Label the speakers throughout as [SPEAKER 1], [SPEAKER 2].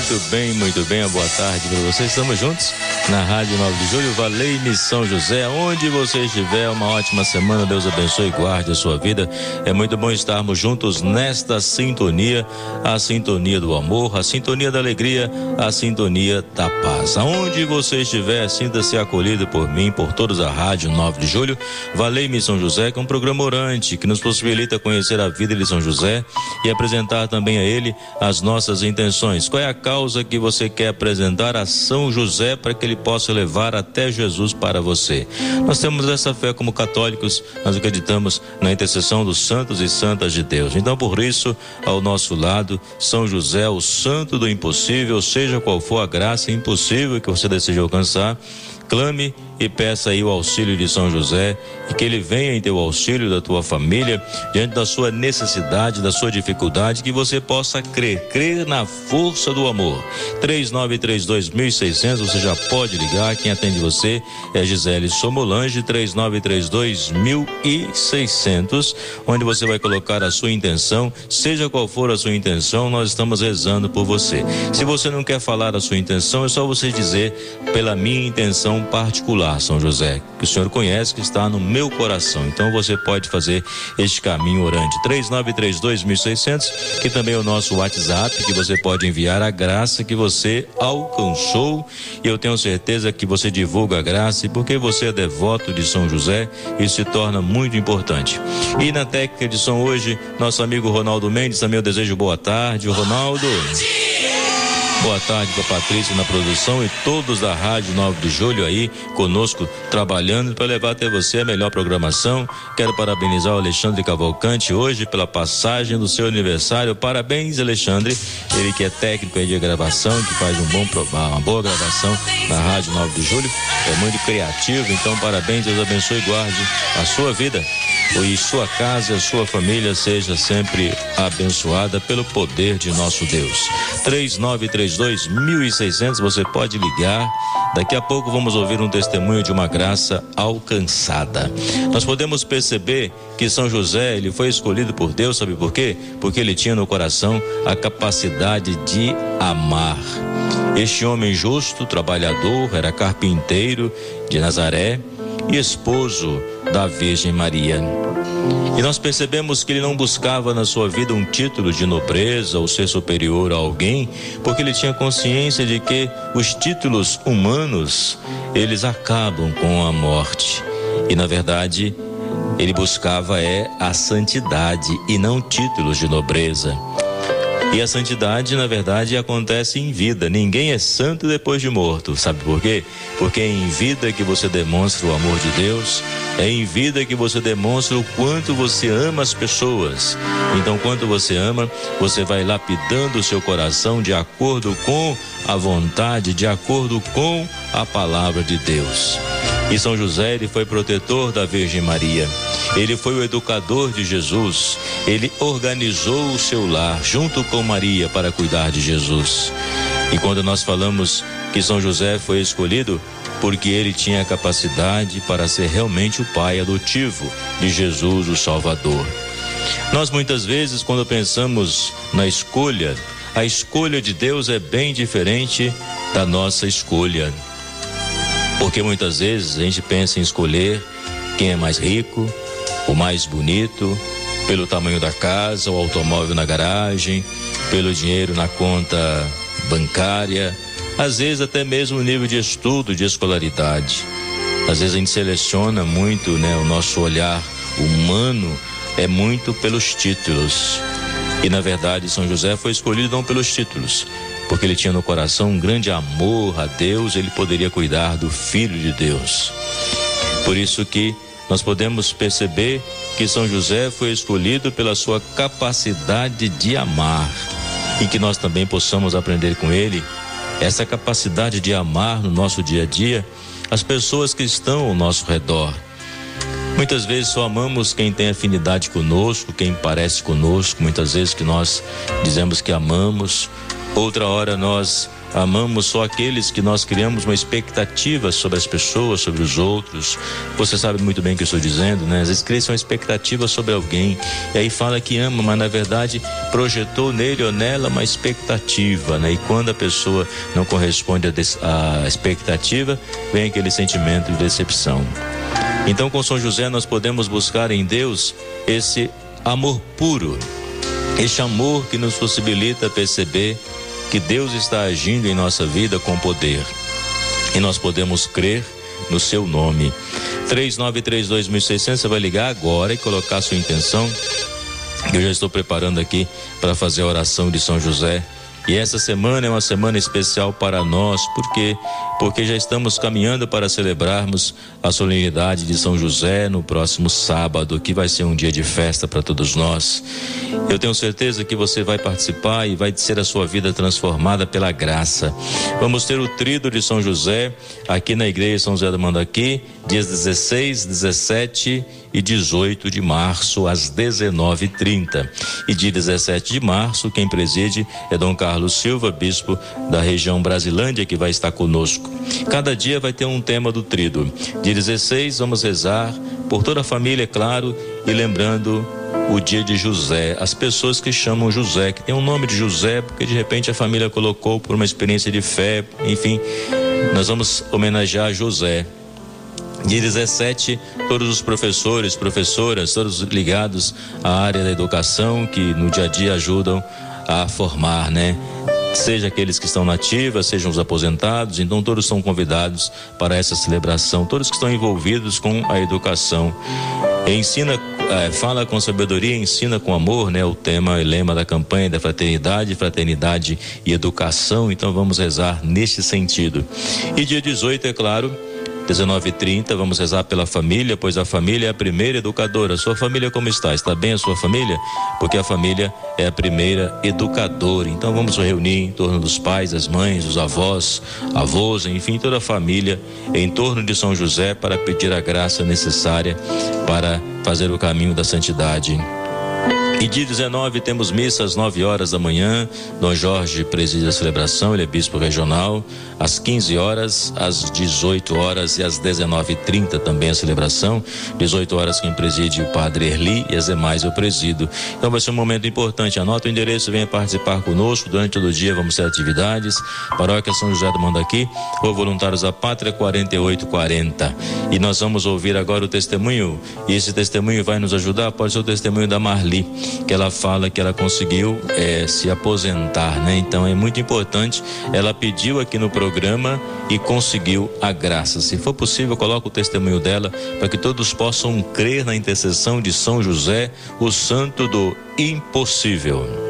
[SPEAKER 1] Muito bem, muito bem. Boa tarde para vocês. Estamos juntos na Rádio 9 de Julho. Valei-me São José. Onde você estiver, uma ótima semana. Deus abençoe e guarde a sua vida. É muito bom estarmos juntos nesta sintonia, a sintonia do amor, a sintonia da alegria, a sintonia da paz. Aonde você estiver, sinta-se acolhido por mim, por todos a Rádio 9 de Julho. Valei-me São José, que é um programa orante que nos possibilita conhecer a vida de São José e apresentar também a ele as nossas intenções. Qual é a causa que você quer apresentar a São José para que ele possa levar até Jesus para você? Nós temos essa fé como católicos, nós acreditamos na intercessão dos santos e santas de Deus. Então, por isso, ao nosso lado, São José, o santo do impossível, seja qual for a graça impossível que você deseja alcançar, clame e peça aí o auxílio de São José e que ele venha em teu auxílio da tua família diante da sua necessidade, da sua dificuldade, que você possa crer, crer na força do amor. 3932.600, você já pode ligar, quem atende você é Gisele Somolange, 3932.600, onde você vai colocar a sua intenção, seja qual for a sua intenção, nós estamos rezando por você. Se você não quer falar a sua intenção, é só você dizer pela minha intenção particular são José, que o Senhor conhece, que está no meu coração. Então você pode fazer este caminho orante. 3932.600, que também é o nosso WhatsApp, que você pode enviar a graça que você alcançou. E eu tenho certeza que você divulga a graça, e porque você é devoto de São José, isso se torna muito importante. E na técnica de som hoje, nosso amigo Ronaldo Mendes, também eu desejo boa tarde. Ronaldo. Boa tarde para Patrícia na produção e todos da Rádio 9 de Julho aí conosco trabalhando para levar até você a melhor programação. Quero parabenizar o Alexandre Cavalcante hoje pela passagem do seu aniversário. Parabéns, Alexandre. Ele que é técnico aí de gravação, que faz um bom uma boa gravação na Rádio 9 de Julho. É muito criativo, então parabéns, Deus abençoe e guarde a sua vida e sua casa, a sua família seja sempre abençoada pelo poder de nosso Deus. 3932 1600, você pode ligar. Daqui a pouco vamos ouvir um testemunho de uma graça alcançada. Nós podemos perceber que São José, ele foi escolhido por Deus, sabe por quê? Porque ele tinha no coração a capacidade de amar. Este homem justo, trabalhador, era carpinteiro de Nazaré e esposo da Virgem Maria. E nós percebemos que ele não buscava na sua vida um título de nobreza ou ser superior a alguém, porque ele tinha consciência de que os títulos humanos, eles acabam com a morte. E na verdade, ele buscava é a santidade e não títulos de nobreza. E a santidade, na verdade, acontece em vida. Ninguém é santo depois de morto. Sabe por quê? Porque é em vida que você demonstra o amor de Deus, é em vida que você demonstra o quanto você ama as pessoas. Então, quanto você ama, você vai lapidando o seu coração de acordo com a vontade, de acordo com a palavra de Deus. E São José, ele foi protetor da Virgem Maria. Ele foi o educador de Jesus. Ele organizou o seu lar junto com Maria para cuidar de Jesus. E quando nós falamos que São José foi escolhido, porque ele tinha capacidade para ser realmente o pai adotivo de Jesus, o Salvador. Nós muitas vezes, quando pensamos na escolha, a escolha de Deus é bem diferente da nossa escolha. Porque muitas vezes a gente pensa em escolher quem é mais rico, o mais bonito, pelo tamanho da casa, o automóvel na garagem, pelo dinheiro na conta bancária, às vezes até mesmo o nível de estudo, de escolaridade. Às vezes a gente seleciona muito, né, o nosso olhar humano é muito pelos títulos. E na verdade, São José foi escolhido não pelos títulos, porque ele tinha no coração um grande amor a Deus, ele poderia cuidar do Filho de Deus. Por isso que nós podemos perceber que São José foi escolhido pela sua capacidade de amar e que nós também possamos aprender com ele essa capacidade de amar no nosso dia a dia as pessoas que estão ao nosso redor. Muitas vezes só amamos quem tem afinidade conosco, quem parece conosco, muitas vezes que nós dizemos que amamos, outra hora nós amamos só aqueles que nós criamos uma expectativa sobre as pessoas, sobre os outros. Você sabe muito bem o que eu estou dizendo, né? Às vezes cria uma expectativa sobre alguém e aí fala que ama, mas na verdade projetou nele ou nela uma expectativa, né? E quando a pessoa não corresponde à expectativa, vem aquele sentimento de decepção. Então, com São José, nós podemos buscar em Deus esse amor puro, este amor que nos possibilita perceber que Deus está agindo em nossa vida com poder. E nós podemos crer no seu nome. 3932.600, você vai ligar agora e colocar sua intenção. Eu já estou preparando aqui para fazer a oração de São José e essa semana é uma semana especial para nós, porque porque já estamos caminhando para celebrarmos a solenidade de São José no próximo sábado, que vai ser um dia de festa para todos nós. Eu tenho certeza que você vai participar e vai ser a sua vida transformada pela graça. Vamos ter o trido de São José aqui na igreja São José do Mandaqui, dias 16, 17 e 18 de março às 19:30. E dia 17 de março, quem preside é Dom Carlos Silva, bispo da região Brasilândia, que vai estar conosco. Cada dia vai ter um tema do trido. Dia 16 vamos rezar por toda a família, é claro, e lembrando o dia de José. As pessoas que chamam José, que tem o um nome de José, porque de repente a família colocou por uma experiência de fé, enfim, nós vamos homenagear José. Dia 17, todos os professores, professoras, todos ligados à área da educação que no dia a dia ajudam a formar, né? Seja aqueles que estão nativas, sejam os aposentados, então todos são convidados para essa celebração, todos que estão envolvidos com a educação. Ensina, é, fala com sabedoria, ensina com amor, né? O tema e lema da campanha da fraternidade, fraternidade e educação. Então vamos rezar neste sentido. E dia 18, é claro, 19h30, vamos rezar pela família, pois a família é a primeira educadora. Sua família como está? Está bem a sua família? Porque a família é a primeira educadora. Então vamos reunir em torno dos pais, das mães, dos avós, avós, enfim, toda a família em torno de São José para pedir a graça necessária para fazer o caminho da santidade. E dia 19 temos missa às 9 horas da manhã. Dom Jorge preside a celebração, ele é bispo regional. Às 15 horas, às 18 horas e às 19h30 também a celebração. 18 horas quem preside o padre Erli e as demais eu presido. Então vai ser um momento importante. Anota o endereço, venha participar conosco. Durante todo o dia vamos ter atividades. Paróquia São José do Mandaqui, ou Voluntários da Pátria 4840. E nós vamos ouvir agora o testemunho. E esse testemunho vai nos ajudar. Pode ser o testemunho da Marli que ela fala que ela conseguiu é, se aposentar, né? Então é muito importante. Ela pediu aqui no programa e conseguiu a graça. Se for possível, coloque o testemunho dela para que todos possam crer na intercessão de São José, o santo do impossível.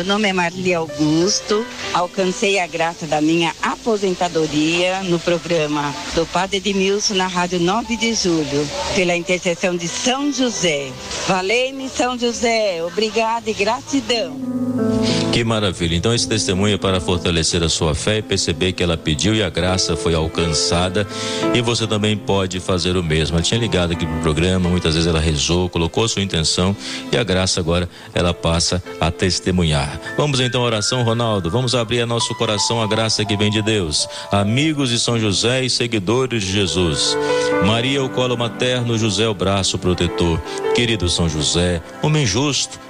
[SPEAKER 2] Meu nome é Marli Augusto. Alcancei a graça da minha aposentadoria no programa do Padre Edmilson na Rádio 9 de Julho, pela intercessão de São José. Valei-me, São José. Obrigada e gratidão.
[SPEAKER 1] Que maravilha. Então, esse testemunho é para fortalecer a sua fé e perceber que ela pediu e a graça foi alcançada. E você também pode fazer o mesmo. Ela tinha ligado aqui pro programa, muitas vezes ela rezou, colocou sua intenção e a graça agora ela passa a testemunhar. Vamos então à oração, Ronaldo. Vamos abrir a nosso coração a graça que vem de Deus. Amigos de São José e seguidores de Jesus. Maria, o colo materno, José, o braço protetor. Querido São José, homem justo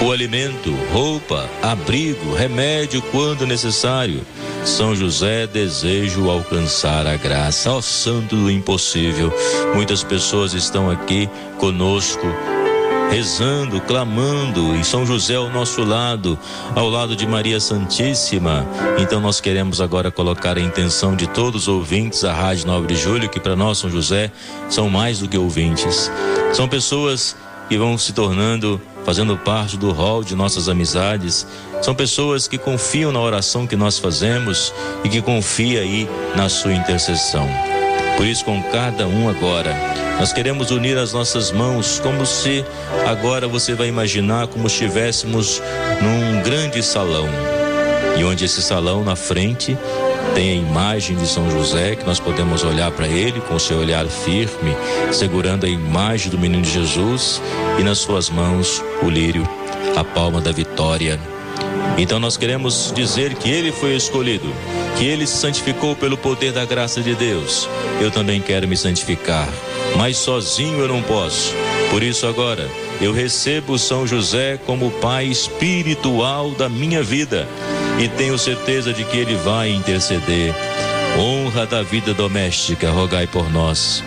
[SPEAKER 1] o alimento, roupa, abrigo, remédio quando necessário. São José, desejo alcançar a graça. Ó Santo do Impossível, muitas pessoas estão aqui conosco rezando, clamando, e São José ao nosso lado, ao lado de Maria Santíssima. Então nós queremos agora colocar a intenção de todos os ouvintes da Rádio 9 de Julho, que para nós, São José, são mais do que ouvintes. São pessoas que vão se tornando, fazendo parte do rol de nossas amizades. São pessoas que confiam na oração que nós fazemos e que confiam aí na sua intercessão. Por isso, com cada um agora, nós queremos unir as nossas mãos, como se agora você vai imaginar como estivéssemos num grande salão. E onde esse salão na frente tem a imagem de São José, que nós podemos olhar para ele com o seu olhar firme, segurando a imagem do menino Jesus e nas suas mãos o lírio, a palma da vitória. Então nós queremos dizer que ele foi escolhido, que ele se santificou pelo poder da graça de Deus. Eu também quero me santificar mas sozinho eu não posso. Por isso agora eu recebo São José como pai espiritual da minha vida e tenho certeza de que ele vai interceder. Honra da vida doméstica, rogai por nós.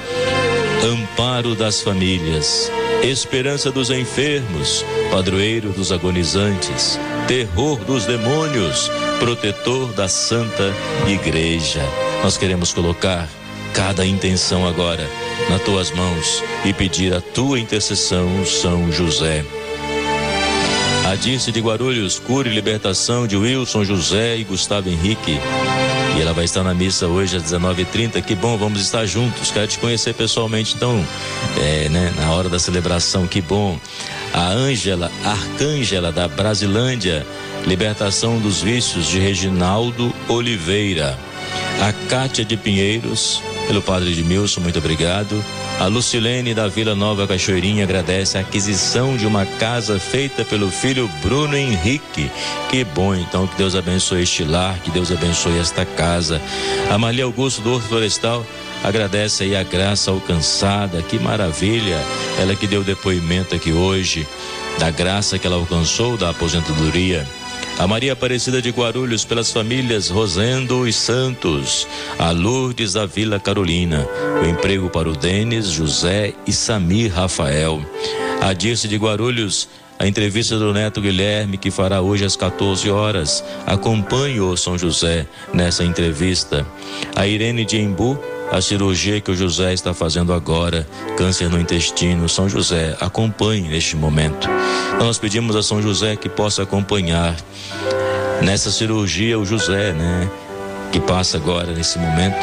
[SPEAKER 1] Amparo das famílias, esperança dos enfermos, padroeiro dos agonizantes, terror dos demônios, protetor da Santa Igreja. Nós queremos colocar cada intenção agora nas tuas mãos e pedir a tua intercessão, São José. A Dirce de Guarulhos, cura e libertação de Wilson José e Gustavo Henrique. E ela vai estar na missa hoje às 19h30. Que bom, vamos estar juntos. Quero te conhecer pessoalmente, então, é, né, na hora da celebração. Que bom. A Ângela, Arcângela da Brasilândia, libertação dos vícios de Reginaldo Oliveira. A Cátia de Pinheiros, pelo padre Edmilson, muito obrigado. A Lucilene da Vila Nova Cachoeirinha agradece a aquisição de uma casa feita pelo filho Bruno Henrique. Que bom, então, que Deus abençoe este lar, que Deus abençoe esta casa. A Maria Augusto do Horto Florestal agradece aí a graça alcançada, que maravilha. Ela que deu depoimento aqui hoje da graça que ela alcançou da aposentadoria. A Maria Aparecida de Guarulhos pelas famílias Rosendo e Santos, a Lourdes da Vila Carolina, o emprego para o Denis, José e Samir Rafael. A Dirce de Guarulhos, a entrevista do Neto Guilherme, que fará hoje às 14 horas. Acompanhe o São José nessa entrevista. A Irene de Embu, a cirurgia que o José está fazendo agora, câncer no intestino, São José, acompanhe neste momento. Então nós pedimos a São José que possa acompanhar nessa cirurgia o José, né? Que passa agora nesse momento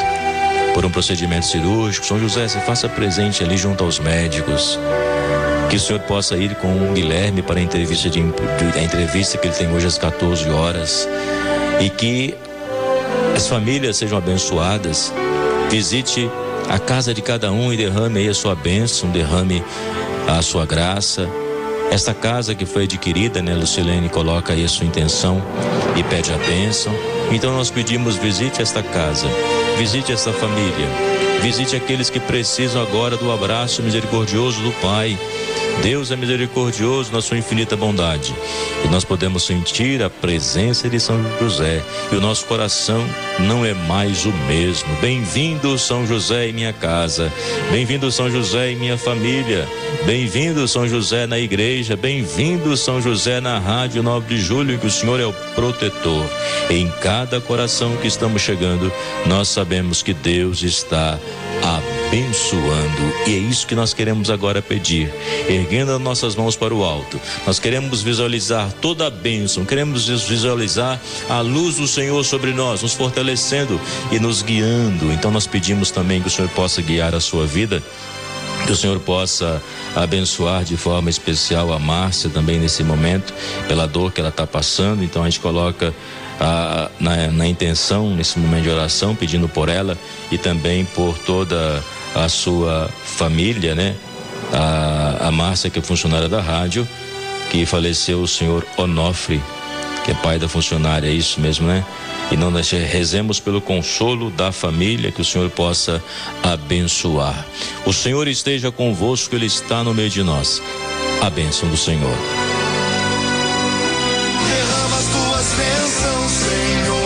[SPEAKER 1] por um procedimento cirúrgico. São José, se faça presente ali junto aos médicos. Que o senhor possa ir com o Guilherme para a entrevista, de, a entrevista que ele tem hoje às 14 horas. E que as famílias sejam abençoadas Visite a casa de cada um e derrame aí a sua bênção, derrame a sua graça. Esta casa que foi adquirida, né, Lucilene coloca aí a sua intenção e pede a bênção. Então nós pedimos visite esta casa, visite esta família, visite aqueles que precisam agora do abraço misericordioso do Pai Deus é misericordioso na sua infinita bondade e nós podemos sentir a presença de São José e o nosso coração não é mais o mesmo. Bem-vindo, São José, em minha casa. Bem-vindo, São José, em minha família. Bem-vindo, São José, na igreja. Bem-vindo, São José, na Rádio 9 de Julho, que o Senhor é o protetor. Em cada coração que estamos chegando, nós sabemos que Deus está abençoando. E é isso que nós queremos agora pedir, erguendo as nossas mãos para o alto. Nós queremos visualizar toda a bênção, queremos visualizar a luz do Senhor sobre nós, nos fortalecendo e nos guiando. Então nós pedimos também que o Senhor possa guiar a sua vida que o Senhor possa abençoar de forma especial a Márcia também nesse momento, pela dor que ela está passando. Então a gente coloca a, na, na intenção, nesse momento de oração, pedindo por ela e também por toda a sua família, né? A, a Márcia, que é funcionária da rádio, que faleceu o senhor Onofre, que é pai da funcionária, é isso mesmo, né? E não nós rezemos pelo consolo da família, que o Senhor possa abençoar. O Senhor esteja convosco, Ele está no meio de nós. A bênção do Senhor.
[SPEAKER 3] Bênçãos, Senhor.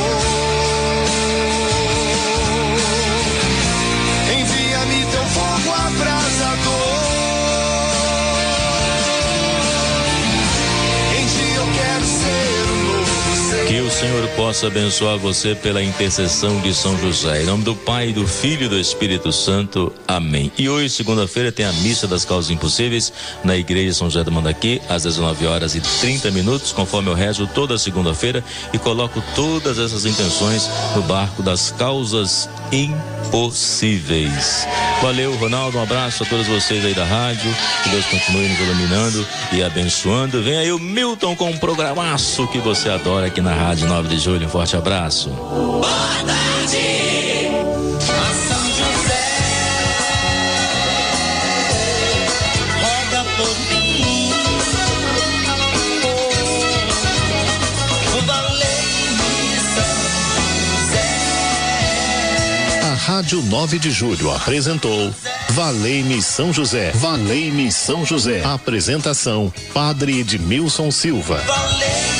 [SPEAKER 1] Que o Senhor possa abençoar você pela intercessão de São José. Em nome do Pai, do Filho e do Espírito Santo. Amém. E hoje, segunda-feira, tem a missa das causas impossíveis na Igreja São José do Mandaqui, às 19 horas e 30 minutos, conforme eu rezo toda segunda-feira e coloco todas essas intenções no barco das causas impossíveis. Valeu, Ronaldo. Um abraço a todos vocês aí da rádio. Que Deus continue nos iluminando e abençoando. Vem aí o Milton com um programaço que você adora aqui na Rádio 9 de Julho. Um forte abraço.
[SPEAKER 3] Boa tarde, São José. Roga por mim. Oh.
[SPEAKER 4] A Rádio 9 de Julho apresentou Valei-me São José. Valei-me São José. Apresentação: Padre Edmilson Silva.
[SPEAKER 3] Valei